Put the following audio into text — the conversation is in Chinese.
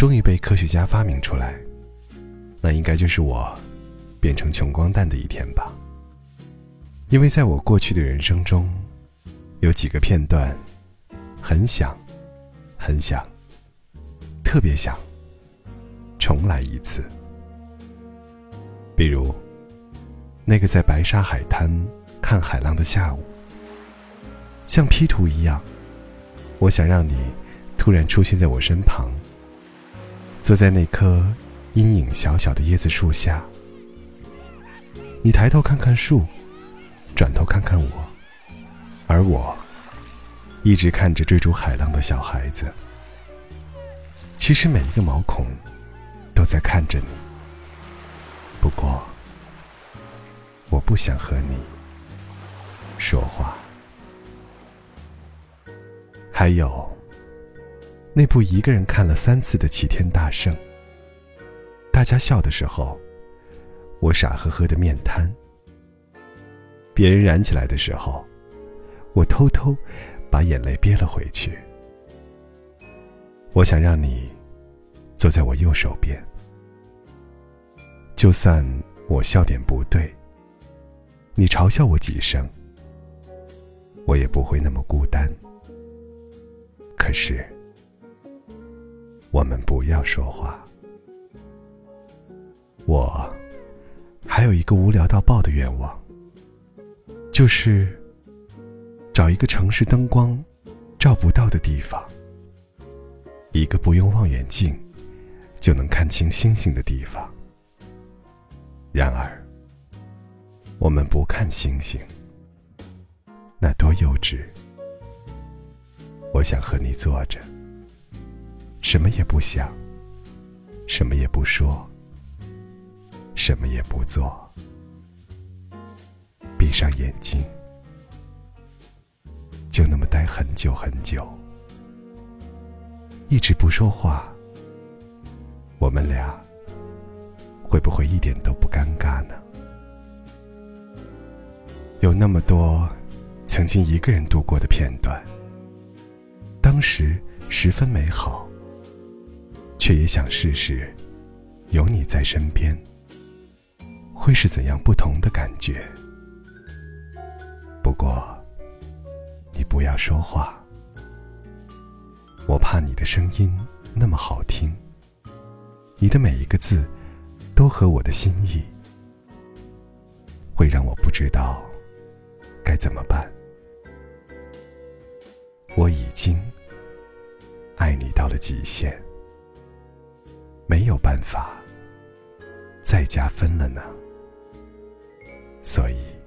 终于被科学家发明出来，那应该就是我变成穷光蛋的一天吧。因为在我过去的人生中，有几个片段，很想，很想，特别想重来一次。比如，那个在白沙海滩看海浪的下午，像 P 图一样。我想让你突然出现在我身旁，坐在那棵阴影小小的椰子树下。你抬头看看树，转头看看我，而我一直看着追逐海浪的小孩子。其实每一个毛孔都在看着你，不过我不想和你说话。还有那部一个人看了三次的《齐天大圣》，大家笑的时候，我傻呵呵的面瘫；别人燃起来的时候，我偷偷把眼泪憋了回去。我想让你坐在我右手边，就算我笑点不对，你嘲笑我几声，我也不会那么孤单。可是，我们不要说话。我还有一个无聊到爆的愿望，就是找一个城市灯光照不到的地方，一个不用望远镜就能看清星星的地方。然而，我们不看星星，那多幼稚。我想和你坐着，什么也不想，什么也不说，什么也不做，闭上眼睛，就那么待很久很久，一直不说话，我们俩会不会一点都不尴尬呢？有那么多曾经一个人度过的片段。当时十分美好，却也想试试有你在身边，会是怎样不同的感觉。不过，你不要说话，我怕你的声音那么好听，你的每一个字都合我的心意，会让我不知道该怎么办。我已经。爱你到了极限，没有办法再加分了呢。所以。